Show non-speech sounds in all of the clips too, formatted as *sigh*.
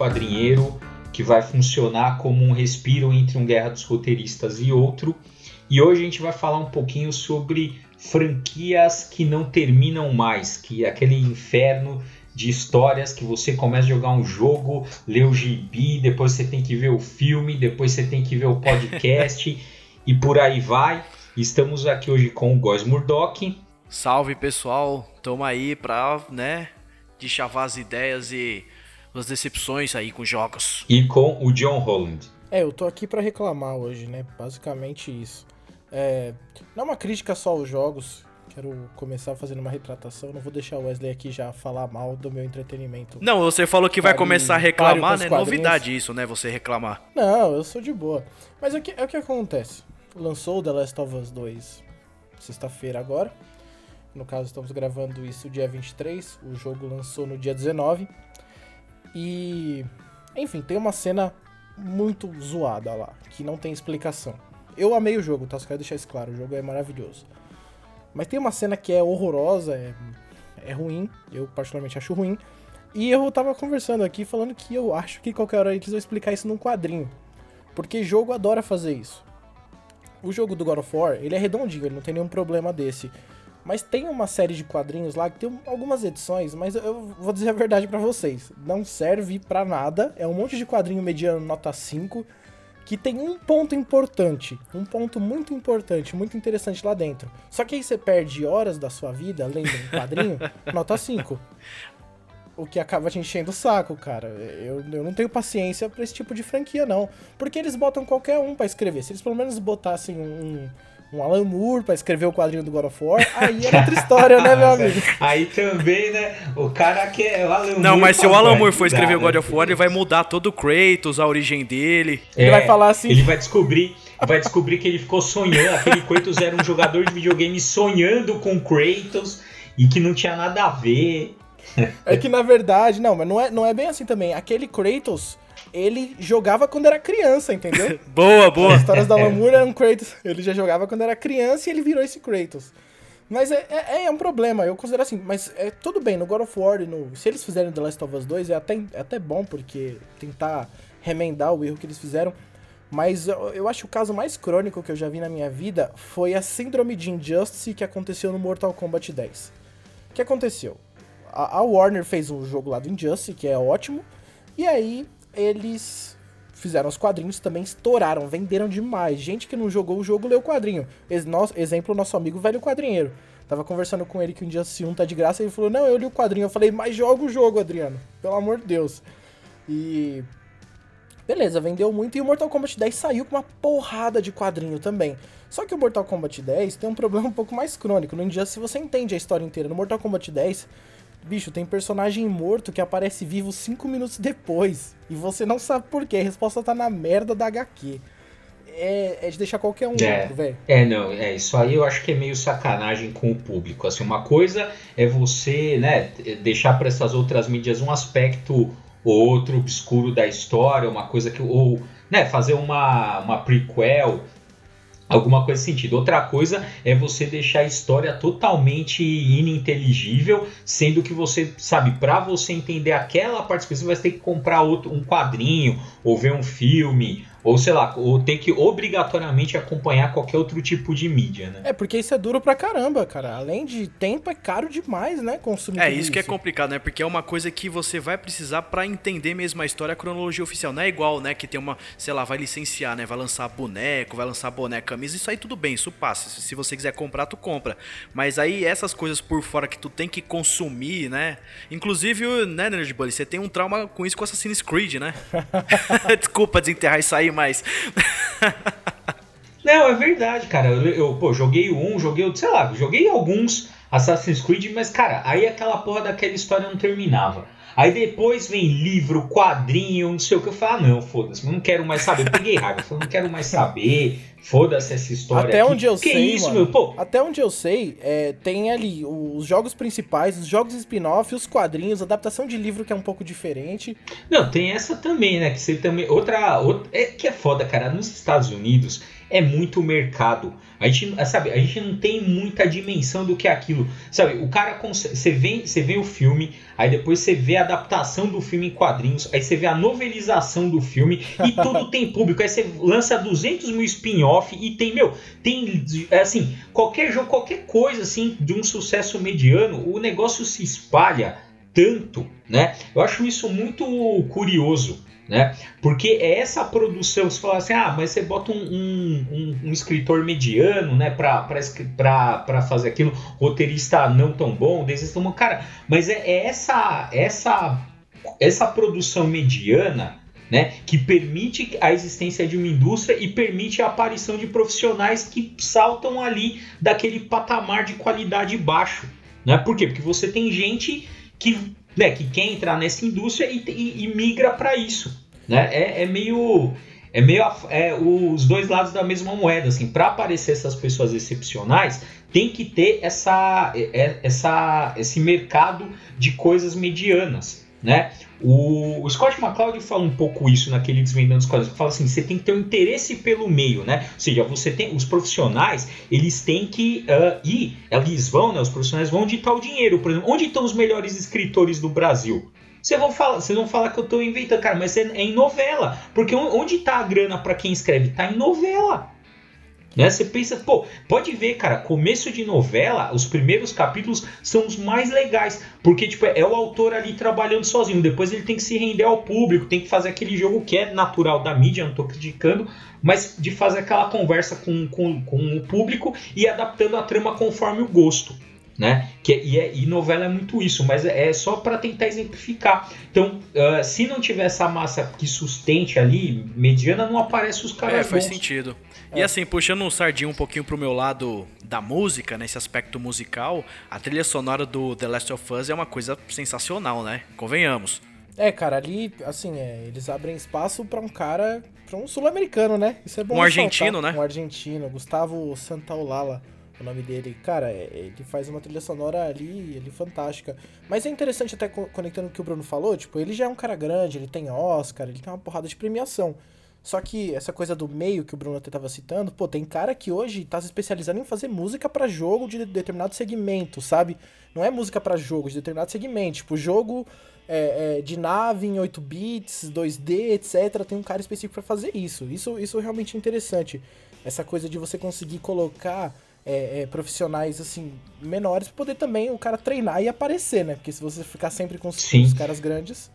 Quadrinheiro, que vai funcionar como um respiro entre um Guerra dos Roteiristas e outro. E hoje a gente vai falar um pouquinho sobre franquias que não terminam mais, que é aquele inferno de histórias que você começa a jogar um jogo, lê o gibi, depois você tem que ver o filme, depois você tem que ver o podcast *laughs* e por aí vai. Estamos aqui hoje com o Góis Murdock. Salve pessoal, tamo aí pra, né, chavar as ideias e as decepções aí com jogos. E com o John Holland. É, eu tô aqui para reclamar hoje, né? Basicamente isso. É, não é uma crítica só aos jogos. Quero começar fazendo uma retratação. Não vou deixar o Wesley aqui já falar mal do meu entretenimento. Não, você falou que vai começar a reclamar, né? Novidade isso, né? Você reclamar. Não, eu sou de boa. Mas é o que, é o que acontece. Lançou The Last of Us 2 sexta-feira agora. No caso, estamos gravando isso dia 23. O jogo lançou no dia 19. E. Enfim, tem uma cena muito zoada lá, que não tem explicação. Eu amei o jogo, tá? Só quero deixar isso claro. O jogo é maravilhoso. Mas tem uma cena que é horrorosa, é, é ruim. Eu particularmente acho ruim. E eu tava conversando aqui falando que eu acho que qualquer hora eles vão explicar isso num quadrinho. Porque jogo adora fazer isso. O jogo do God of War, ele é redondinho, ele não tem nenhum problema desse. Mas tem uma série de quadrinhos lá que tem algumas edições, mas eu vou dizer a verdade para vocês. Não serve para nada. É um monte de quadrinho mediano nota 5 que tem um ponto importante, um ponto muito importante, muito interessante lá dentro. Só que aí você perde horas da sua vida lendo um quadrinho, *laughs* nota 5. O que acaba te enchendo o saco, cara. Eu, eu não tenho paciência para esse tipo de franquia, não. Porque eles botam qualquer um para escrever. Se eles pelo menos botassem um, um Alan Moore pra escrever o quadrinho do God of War, aí é outra história, né, meu amigo? *laughs* Aí também, né, o cara que é o Alan Não, mas se o Alan Moore for escrever o God of War, ele vai mudar todo o Kratos, a origem dele. É, ele vai falar assim... Ele vai descobrir... Vai descobrir que ele ficou sonhando, aquele Kratos era um jogador de videogame sonhando com Kratos e que não tinha nada a ver. É que na verdade, não, mas não é, não é bem assim também. Aquele Kratos, ele jogava quando era criança, entendeu? *laughs* boa, boa. As histórias da Lamura eram Kratos. Ele já jogava quando era criança e ele virou esse Kratos. Mas é, é, é, um problema, eu considero assim, mas é tudo bem, no God of War, no, se eles fizerem The Last of Us 2, é até, é até bom, porque tentar remendar o erro que eles fizeram. Mas eu, eu acho que o caso mais crônico que eu já vi na minha vida foi a síndrome de Injustice que aconteceu no Mortal Kombat 10. O que aconteceu? A, a Warner fez um jogo lá do Injustice, que é ótimo, e aí eles fizeram os quadrinhos também estouraram, venderam demais. Gente que não jogou o jogo leu o quadrinho. Ex nosso, exemplo, nosso amigo velho quadrinheiro. Tava conversando com ele que um dia se um tá de graça ele falou: Não, eu li o quadrinho. Eu falei: Mas joga o jogo, Adriano. Pelo amor de Deus. E. Beleza, vendeu muito e o Mortal Kombat 10 saiu com uma porrada de quadrinho também. Só que o Mortal Kombat 10 tem um problema um pouco mais crônico. No Injustice você entende a história inteira. No Mortal Kombat 10 Bicho, tem personagem morto que aparece vivo 5 minutos depois. E você não sabe por quê. A resposta tá na merda da HQ. É, é de deixar qualquer um é, velho. É, não, é isso aí eu acho que é meio sacanagem com o público. Assim, uma coisa é você, né, deixar para essas outras mídias um aspecto ou outro obscuro da história, uma coisa que ou, né, fazer uma uma prequel alguma coisa sentido. Outra coisa é você deixar a história totalmente ininteligível, sendo que você, sabe, para você entender aquela parte específica, você vai ter que comprar outro, um quadrinho, ou ver um filme, ou sei lá, ou ter que obrigatoriamente acompanhar qualquer outro tipo de mídia, né? É, porque isso é duro pra caramba, cara. Além de tempo, é caro demais, né? Consumir. É, isso, isso que é complicado, né? Porque é uma coisa que você vai precisar para entender mesmo a história, a cronologia oficial. Não é igual, né? Que tem uma, sei lá, vai licenciar, né? Vai lançar boneco, vai lançar boneca, camisa. Isso aí tudo bem, isso passa. Se você quiser comprar, tu compra. Mas aí essas coisas por fora que tu tem que consumir, né? Inclusive, né, Nerd Bully, você tem um trauma com isso com Assassin's Creed, né? *laughs* *laughs* Desculpa desenterrar isso aí mais. *laughs* Não, é verdade, cara. Eu, eu pô, joguei um, joguei, sei lá, joguei alguns Assassin's Creed, mas, cara, aí aquela porra daquela história não terminava. Aí depois vem livro, quadrinho, não sei o que. Eu falo, ah, não, foda-se, não quero mais saber. Eu peguei raiva, eu não quero mais saber. Foda-se essa história. Até aqui. onde eu que sei, isso, mano, meu? Pô, Até onde eu sei, é, tem ali os jogos principais, os jogos spin-off, os quadrinhos, adaptação de livro que é um pouco diferente. Não, tem essa também, né? Que você também. Outra. outra é que é foda, cara. Nos Estados Unidos é muito mercado. A gente, sabe, a gente não tem muita dimensão do que é aquilo. Sabe, o cara consegue. Você vê, você vê o filme, aí depois você vê a adaptação do filme em quadrinhos, aí você vê a novelização do filme e *laughs* tudo tem público. Aí você lança 200 mil spin-off e tem, meu, tem. é Assim, qualquer jogo, qualquer coisa assim de um sucesso mediano, o negócio se espalha tanto, né? Eu acho isso muito curioso, né? Porque é essa produção, você fala assim, ah, mas você bota um, um, um, um escritor mediano, né, pra, pra, fazer aquilo, roteirista não tão bom, bom. Cara, mas é, é essa, essa, essa produção mediana, né, que permite a existência de uma indústria e permite a aparição de profissionais que saltam ali daquele patamar de qualidade baixo, né? Por quê? Porque você tem gente que, né, que quer entrar nessa indústria e, e- e migra para isso, né? É, é meio é meio é, os dois lados da mesma moeda, assim, para aparecer essas pessoas excepcionais, tem que ter essa, é- essa esse mercado de coisas medianas, né? O, o Scott McCloud fala um pouco isso naquele Desvendando os Quadrinhos. Fala assim, você tem que ter um interesse pelo meio, né? Ou seja, você tem os profissionais, eles têm que ah, ir, eles vão, né? Os profissionais vão ditar o dinheiro. Por exemplo, onde estão os melhores escritores do Brasil? Vocês vão falar, vão falar que eu estou inventando, cara, mas é, é em novela. Porque on- onde está a grana para quem escreve? Tá em novela. Né? Você pensa, pô, pode ver, cara, começo de novela, os primeiros capítulos são os mais legais, porque tipo, é o autor ali trabalhando sozinho, depois ele tem que se render ao público, tem que fazer aquele jogo que é natural da mídia, não tô criticando, mas de fazer aquela conversa com, com, com o público e adaptando a trama conforme o gosto. Né? Que, é- e, é- e novela é muito isso, mas é, é só para tentar exemplificar. Então, ah, se não tiver essa massa que sustente ali, mediana, não aparece os caras É, faz bons. sentido. E assim, puxando um sardinho um pouquinho pro meu lado da música, nesse aspecto musical, a trilha sonora do The Last of Us é uma coisa sensacional, né? Convenhamos. É, cara, ali, assim, é, eles abrem espaço pra um cara, pra um sul-americano, né? Isso é bom Um argentino, né? Um argentino, Gustavo Santaolalla, o nome dele. Cara, é, ele faz uma trilha sonora ali, ele fantástica. Mas é interessante até co- conectando o que o Bruno falou, tipo, ele já é um cara grande, ele tem Oscar, ele tem uma porrada de premiação. Só que essa coisa do meio que o Bruno até tava citando, pô, tem cara que hoje tá se especializando em fazer música pra jogo de determinado segmento, sabe? Não é música pra jogo de determinado segmento, tipo, jogo é, é, de nave em 8 bits, 2D, etc. Tem um cara específico pra fazer isso. Isso, isso é realmente interessante. Essa coisa de você conseguir colocar é, é, profissionais assim menores pra poder também o cara treinar e aparecer, né? Porque se você ficar sempre com os, os caras grandes.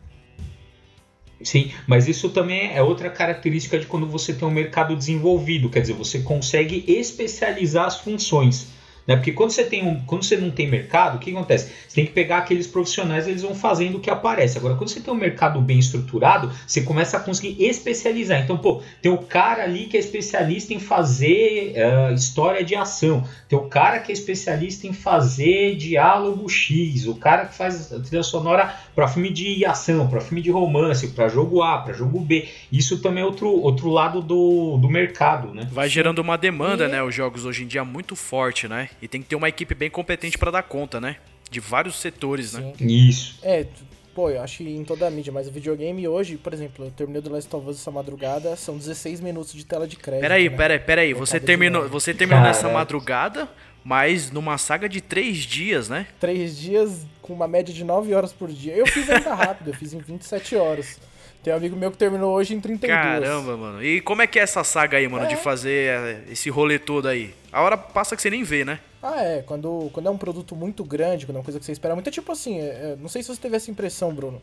Sim, mas isso também é outra característica de quando você tem um mercado desenvolvido, quer dizer, você consegue especializar as funções. Né? Porque quando você, tem um, quando você não tem mercado, o que acontece? Você tem que pegar aqueles profissionais, eles vão fazendo o que aparece. Agora, quando você tem um mercado bem estruturado, você começa a conseguir especializar. Então, pô, tem o cara ali que é especialista em fazer eh, história de ação, tem o cara que é especialista em fazer diálogo X, o cara que faz a trilha sonora para filme de ação, para filme de romance, para jogo A, para jogo B. Isso também é outro, outro lado do, do mercado, né? Vai gerando uma demanda, E- né? Os jogos hoje em dia muito forte, né? E tem que ter uma equipe bem competente pra dar conta, né? De vários setores, né? Sim. Isso. É, pô, eu acho que em toda a mídia, mas o videogame hoje, por exemplo, eu terminei do Last of Us essa madrugada, são 16 minutos de tela de crédito. Peraí, né? peraí, peraí. Você terminou, você terminou nessa madrugada, mas numa saga de três dias, né? Três dias com uma média de 9 horas por dia. Eu fiz ainda rápido, eu fiz em 27 horas. Tem um amigo meu que terminou hoje em 32. Caramba, mano. E como é que é essa saga aí, mano, de É. fazer é, esse rolê todo aí? A hora passa que você nem vê, né? Ah, é. Quando, quando é um produto muito grande, quando é uma coisa que você espera muito, é tipo assim, é, é, não sei se você teve essa impressão, Bruno.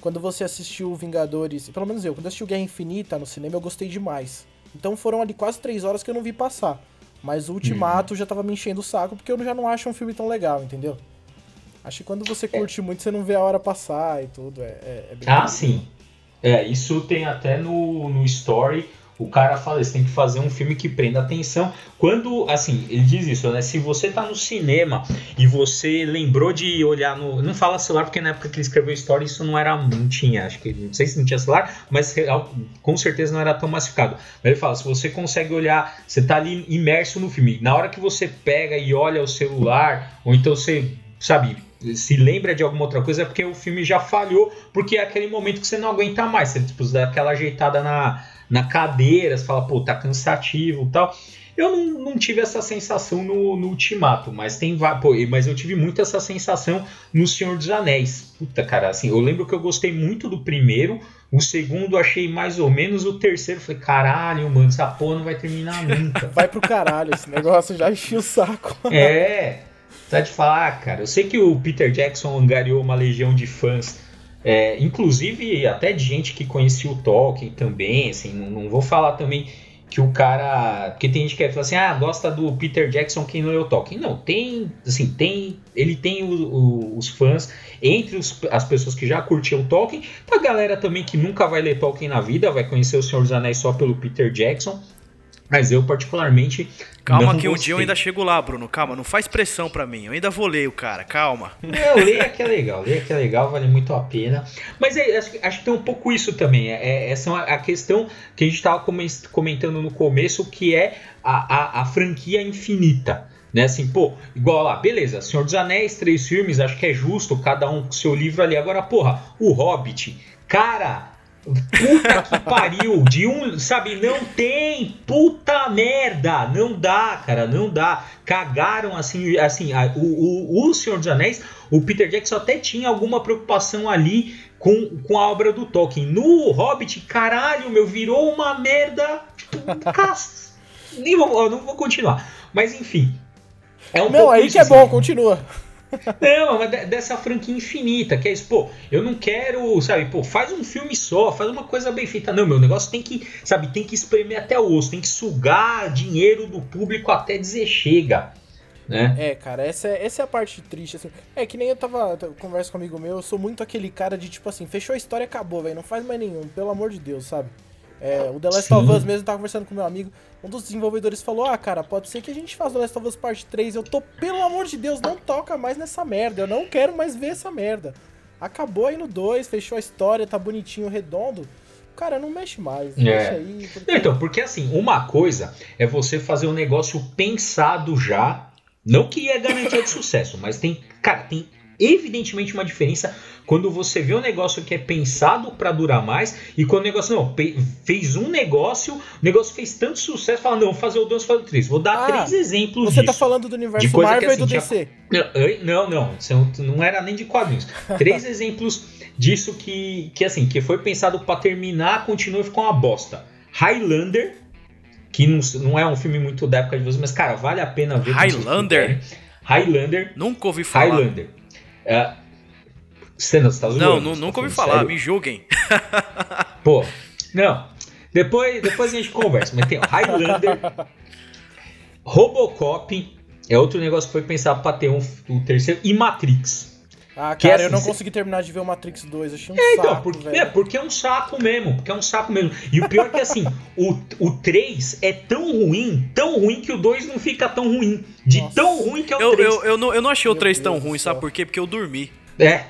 Quando você assistiu Vingadores, pelo menos eu, quando eu assisti o Guerra Infinita no cinema, eu gostei demais. Então foram ali quase três horas que eu não vi passar. Mas o Ultimato já tava me enchendo o saco, porque eu já não acho um filme tão legal, entendeu? Acho que quando você curte muito, você não vê a hora passar e tudo. É, é, é bem Ah, legal. sim. É, isso tem até no, no Story o cara fala, você tem que fazer um filme que prenda atenção. Quando, assim, ele diz isso, né? Se você tá no cinema e você lembrou de olhar no. Não fala celular, porque na época que ele escreveu a história isso não era. Não tinha, acho que. Não sei se não tinha celular, mas com certeza não era tão massificado. Mas ele fala, se você consegue olhar, você tá ali imerso no filme. Na hora que você pega e olha o celular, ou então você, sabe, se lembra de alguma outra coisa é porque o filme já falhou, porque é aquele momento que você não aguenta mais. Você tipo, dá aquela ajeitada na, na cadeira, você fala, pô, tá cansativo e tal. Eu não, não, tive essa sensação no, no Ultimato, mas tem pô, mas eu tive muito essa sensação no Senhor dos Anéis. Puta, cara, assim, eu lembro que eu gostei muito do primeiro, o segundo achei mais ou menos, o terceiro falei, caralho, mano, essa porra não vai terminar nunca. Vai pro caralho, esse negócio já encheu o saco. É, tá de falar, cara. Eu sei que o Peter Jackson angariou uma legião de fãs é, inclusive até de gente que conhecia o Tolkien também, assim, não, não, vou falar também que o cara, porque tem gente que fala assim, ah, gosta do Peter Jackson quem não é o Tolkien. Não, tem, assim, tem, ele tem o, o, os fãs entre os, as pessoas que já curtiam Tolkien, a galera também que nunca vai ler Tolkien na vida, vai conhecer o Senhor dos Anéis só pelo Peter Jackson. Mas eu, particularmente. Calma que um dia eu ainda chego lá, Bruno. Calma, não faz pressão para mim. Eu ainda vou ler o cara, calma. Não, leia *laughs* que é legal, leia que é legal, vale muito a pena. Mas é, acho, acho, que tem um pouco isso também. É, é essa é a questão que a gente estava comentando no começo, que é a, a, a franquia infinita. Né, assim, pô, igual lá, beleza, Senhor dos Anéis, três filmes, acho que é justo, cada um com seu livro ali. Agora, porra, o Hobbit, cara, Puta que pariu, de um, sabe, não tem, puta merda, não dá, cara, não dá. Cagaram assim, assim, a, o, o, o Senhor dos Anéis, o Peter Jackson até tinha alguma preocupação ali com, com a obra do Tolkien. No Hobbit, caralho, meu, virou uma merda. Tipo, *laughs* Nem vou, não vou continuar. Mas enfim. É um Não, aí que é assim, bom, continua. Não, mas dessa franquia infinita, que é isso, pô, eu não quero, sabe, pô, faz um filme só, faz uma coisa bem feita. Não, meu negócio tem que, sabe, tem que espremer até o osso, tem que sugar dinheiro do público até dizer chega. Né? É, cara, essa é, essa é a parte triste, assim. É que nem eu tava, conversa com um amigo meu, eu sou muito aquele cara de tipo assim, fechou a história, acabou, velho, não faz mais nenhum, pelo amor de Deus, sabe? É, o The Last Sim. of Us mesmo, tava conversando com meu amigo. Um dos desenvolvedores falou: Ah, cara, pode ser que a gente faça The Last of Us Part 3. Eu tô, pelo amor de Deus, não toca mais nessa merda. Eu não quero mais ver essa merda. Acabou aí no 2, fechou a história, tá bonitinho, redondo. Cara, não mexe mais. É. Deixa aí. Porque... Então, porque assim, uma coisa é você fazer um negócio pensado já. Não que é garantia de sucesso, mas tem. Cara, tem evidentemente uma diferença quando você vê um negócio que é pensado para durar mais e quando o negócio não fez um negócio, o negócio fez tanto sucesso, fala não, vou fazer o 2, fazer o 3. Vou dar ah, três exemplos Você tá disso, tá falando do universo Marvel assim, e do DC? Não, não, não era nem de quadrinhos. *laughs* três exemplos disso que que assim, que foi pensado para terminar, continua e ficou uma bosta. Highlander, que não, não é um filme muito da época de vocês, mas cara, vale a pena ver. Highlander. Highlander. Nunca ouvi falar. Highlander. É, você não está Não, não nunca ouvi falar, sério? me julguem. *laughs* Pô, não. Depois, depois a gente conversa, mas tem Highlander, Robocop, é outro negócio que foi pensado para ter um, um terceiro, e Matrix. Ah, cara, é assim, eu não consegui terminar de ver o Matrix 2, achei um é, então, saco, porque, velho. É, porque é um saco mesmo, porque é um saco mesmo. E o pior é que, assim, o, o 3 é tão ruim, tão ruim que o 2 não fica tão ruim. De Nossa. tão ruim que é o eu, 3. Eu, eu, não, eu não achei o 3 tão ruim, sabe por quê? Porque eu dormi. É.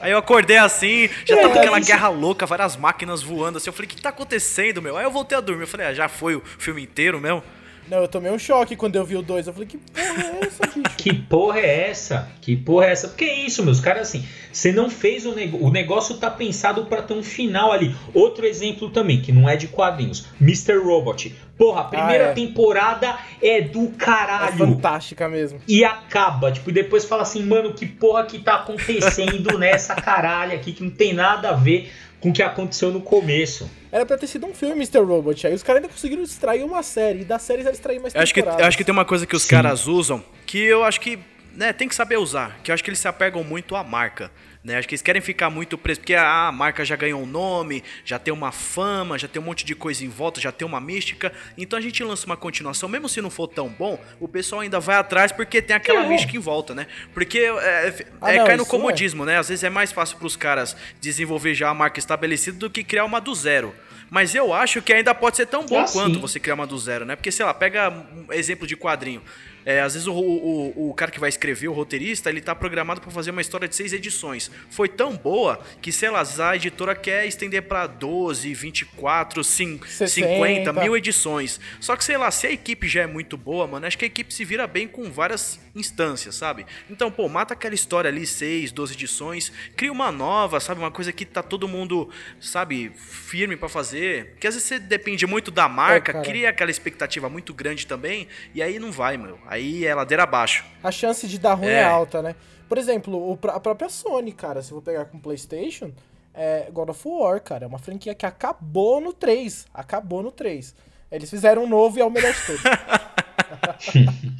Aí eu acordei assim, já tava é, aquela isso... guerra louca, várias máquinas voando assim. Eu falei, o que, que tá acontecendo, meu? Aí eu voltei a dormir. Eu falei, ah, já foi o filme inteiro mesmo? Não, eu tomei um choque quando eu vi o 2. Eu falei, que porra é essa, bicho? que porra é essa? Que porra é essa? Porque é isso, meus caras, assim, você não fez o negócio. O negócio tá pensado para ter um final ali. Outro exemplo também, que não é de quadrinhos: Mr. Robot. Porra, a primeira ah, é. temporada é do caralho. É fantástica mesmo. E acaba, tipo, e depois fala assim, mano, que porra que tá acontecendo *laughs* nessa caralho aqui que não tem nada a ver com o que aconteceu no começo. Era pra ter sido um filme, Mr. Robot. Aí os caras ainda conseguiram extrair uma série. E da série eles extrair mais eu acho que Eu acho que tem uma coisa que os Sim. caras usam que eu acho que né, tem que saber usar. Que eu acho que eles se apegam muito à marca. Né? Acho que eles querem ficar muito presos, porque a marca já ganhou um nome, já tem uma fama, já tem um monte de coisa em volta, já tem uma mística. Então a gente lança uma continuação, mesmo se não for tão bom, o pessoal ainda vai atrás porque tem aquela é. mística em volta, né? Porque é, é, ah, é cai no é. comodismo, né? Às vezes é mais fácil para os caras desenvolver já a marca estabelecida do que criar uma do zero. Mas eu acho que ainda pode ser tão bom Ah, quanto sim. você criar uma do zero, né? Porque, sei lá, pega um exemplo de quadrinho. É, às vezes o, o, o cara que vai escrever, o roteirista, ele tá programado para fazer uma história de seis edições. Foi tão boa que, sei lá, a editora quer estender para 12, 24, cin- 60. 50, mil edições. Só que, sei lá, se a equipe já é muito boa, mano, acho que a equipe se vira bem com várias instâncias, sabe? Então, pô, mata aquela história ali, 6, 12 edições, cria uma nova, sabe? Uma coisa que tá todo mundo, sabe, firme pra fazer. Porque às vezes você depende muito da marca, cara. cria aquela expectativa muito grande também, e aí não vai, meu. Aí é ladeira abaixo. A chance de dar ruim é, É. alta, né? Por exemplo, a própria Sony, cara, se eu vou pegar com o PlayStation, é God of War, cara, é uma franquia que acabou no 3. Acabou no 3. Eles fizeram um novo e é o melhor de todos. *laughs*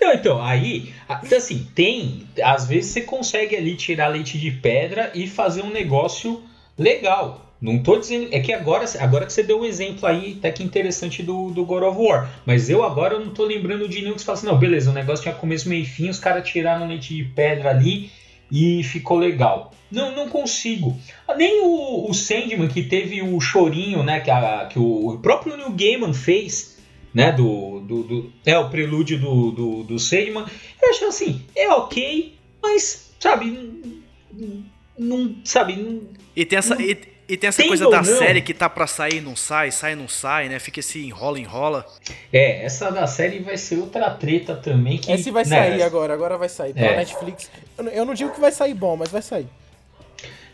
Não, então, aí, então, assim, tem. Às vezes você consegue ali tirar leite de pedra e fazer um negócio legal. Não tô dizendo. É que agora, agora que você deu um exemplo aí, até que interessante do, do God of War. Mas eu agora não tô lembrando de nenhum que você fala assim, não, beleza, o negócio tinha começo, meio e fim, os caras tiraram leite de pedra ali e ficou legal. Não, não consigo. Nem o, o Sandman, que teve o chorinho, né? Que, a- que o, o próprio Neil Gaiman fez, né? Do, do, do- é o prelúdio do, do, do Sandman. Eu acho assim, é ok, mas, sabe, não, não- sabe, não, E tem essa, e, e tem essa Tem coisa da não? série que tá pra sair, não sai, sai, não sai, né? Fica esse enrola, enrola. É, essa da série vai ser outra treta também. Que, Esse vai né, sair agora, agora vai sair. Pela É. Netflix. Eu não- digo que vai sair bom, mas vai sair.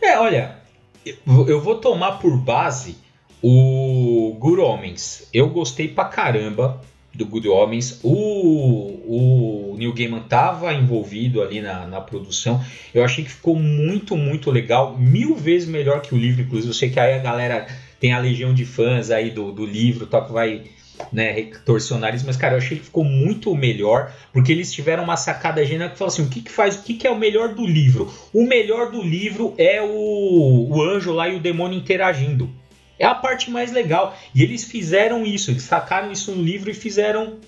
É, olha, eu vou- eu vou tomar por base o Good Homens. Eu gostei pra caramba do Good Homens. O, o Neil Gaiman tava envolvido ali na, na produção. Eu achei que ficou muito, muito legal. Mil vezes melhor que o livro, inclusive. Eu sei que aí a galera tem a legião de fãs aí do, do livro, tal, que vai né, torcer o nariz, mas cara, eu achei que ficou muito melhor, porque eles tiveram uma sacada genial que falou assim: o que, que faz, o que, que é o melhor do livro? O melhor do livro é o, o anjo lá e o demônio interagindo. É a parte mais legal. E eles fizeram isso, eles sacaram isso no livro e fizeram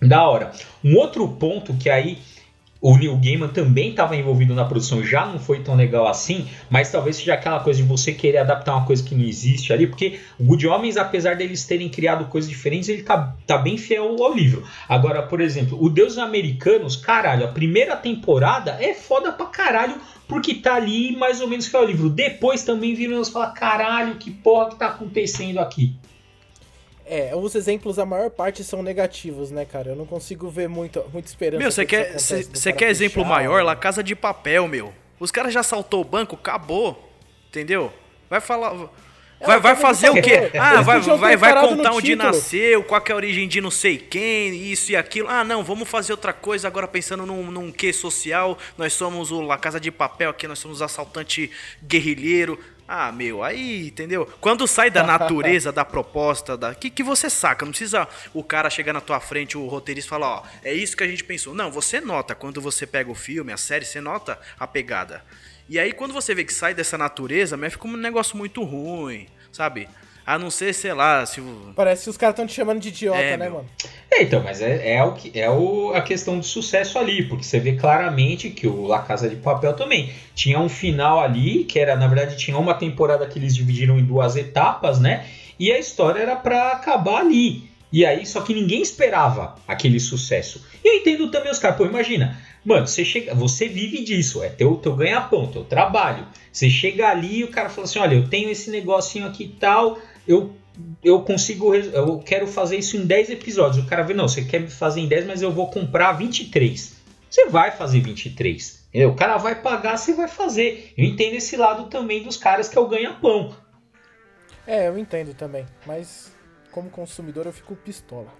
da hora. Um outro ponto que aí o Neil Gaiman também estava envolvido na produção, já não foi tão legal assim, mas talvez seja aquela coisa de você querer adaptar uma coisa que não existe ali, porque o Good Homens, apesar deles terem criado coisas diferentes, ele tá, tá bem fiel ao livro. Agora, por exemplo, o Deus Americanos, caralho, a primeira temporada é foda pra caralho, porque tá ali mais ou menos fiel ao livro. Depois também viram e falar, caralho, que porra que tá acontecendo aqui? É, os exemplos, a maior parte são negativos, né, cara? Eu não consigo ver muito, muita esperança. Meu, você quer, quer exemplo maior? né? La Casa de Papel, meu. Os caras já saltou o banco, acabou. Entendeu? Vai falar. Vai, vai fazer o quê? Ah, vai, vai, vai contar onde título. nasceu, qual que é a origem de não sei quem, isso e aquilo. Ah, não, vamos fazer outra coisa agora pensando num, num quê social. Nós somos o La Casa de Papel aqui, nós somos assaltante guerrilheiro. Ah, meu, aí, entendeu? Quando sai da *laughs* natureza da proposta, da que, que você saca, não precisa o cara chegar na tua frente, o roteirista falar, ó, é isso que a gente pensou. Não, você nota, quando você pega o filme, a série, você nota a pegada. E aí, quando você vê que sai dessa natureza, mas fica um negócio muito ruim, sabe? A não ser, sei lá, se. o- Parece que os caras estão te chamando de idiota, É, né, meu. mano? É, então, mas é, é, o que, é o, a questão do sucesso ali, porque você vê claramente que o La Casa de Papel também tinha um final ali, que era, na verdade, tinha uma temporada que eles dividiram em duas etapas, né? E a história era pra acabar ali. E aí, só que ninguém esperava aquele sucesso. E eu entendo também os caras, pô, imagina, mano, você chega, você vive disso, é teu, teu ganha-pão, teu trabalho. Você chega ali e o cara fala assim: olha, eu tenho esse negocinho aqui e tal, eu eu consigo, eu quero fazer isso em 10 episódios. O cara vê, não, você quer fazer em 10, mas eu vou comprar 23. Você vai fazer 23. Entendeu? O cara vai pagar, você vai fazer. Eu entendo esse lado também dos caras que é o ganha-pão. É, eu entendo também. Mas, como consumidor, eu fico pistola.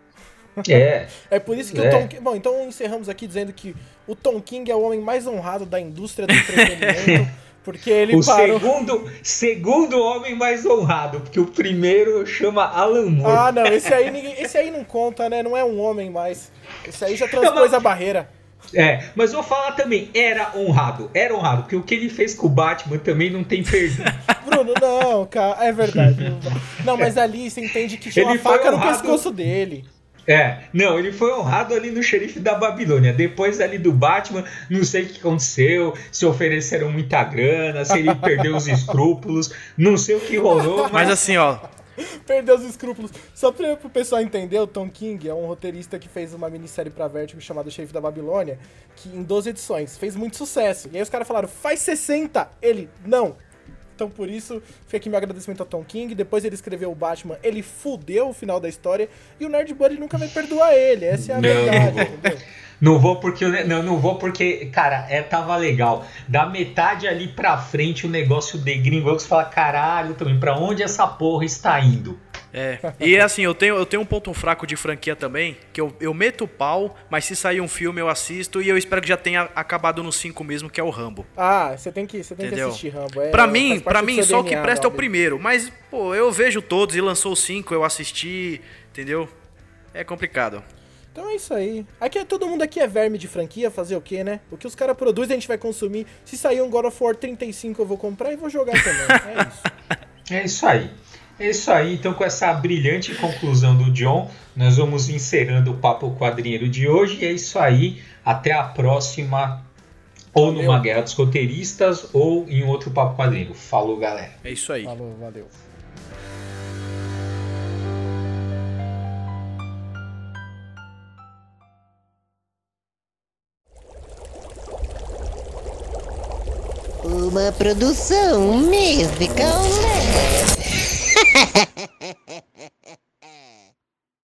É, É por isso que É. o Tom King. Bom, então encerramos aqui dizendo que o Tom King é o homem mais honrado da indústria do entretenimento. *laughs* porque ele o parou. segundo, segundo homem mais honrado, porque o primeiro chama Alan Moore. Ah, não, esse aí, ninguém, esse aí não conta, né? Não é um homem mais. Esse aí já transpôs a barreira. É, mas vou falar também, era honrado, era honrado, porque o que ele fez com o Batman também não tem perdão. *laughs* Bruno, não, cara, é verdade. *laughs* Não, mas ali você entende que tinha uma Ele foi faca no honrado. pescoço dele. É, não, ele foi honrado ali no xerife da Babilônia. Depois ali do Batman, não sei o que aconteceu, se ofereceram muita grana, se ele perdeu os escrúpulos, não sei o que rolou, Mas mas assim, ó. Perdeu os escrúpulos. Só pra, pro pessoal entender, o Tom King é um roteirista que fez uma minissérie pra Vertigo chamada Chefe da Babilônia, que em 12 edições fez muito sucesso. E aí os caras falaram, faz 60! Ele, não, então por isso, fica aqui meu agradecimento ao Tom King. Depois ele escreveu o Batman, ele fudeu o final da história e o Nerd Buddy nunca vai perdoar ele. Essa é a Não. verdade, *laughs* entendeu? Não vou porque eu- não, não vou porque, cara, é tava legal. Da metade ali pra frente o negócio degringou, que você fala, caralho, também pra onde essa porra está indo? É. E assim, eu tenho, eu tenho um ponto fraco de franquia também, que eu, eu meto o pau, mas se sair um filme eu assisto e eu espero que já tenha acabado no 5 mesmo, que é o Rambo. Ah, você tem que, você tem que Entendeu? assistir Rambo. É, pra mim, pra mim só o que presta é o primeiro, mas pô, eu vejo todos e lançou o 5, eu assisti, entendeu? É complicado. Então é isso aí. Aqui é, todo mundo aqui é verme de franquia, fazer o quê, né? O que os caras produzem a gente vai consumir. Se sair um God of War 35 eu vou comprar e vou jogar também. *laughs* É isso. É isso aí. É isso aí. Então, com essa brilhante conclusão do John, nós vamos encerrando o Papo Quadrinheiro de hoje. E é isso aí. Até a próxima. Ou Valeu. numa Guerra dos Roteiristas, ou em outro Papo Quadrinheiro. Falou, galera. É isso aí. Falou, valeu. Uma produção musical leve.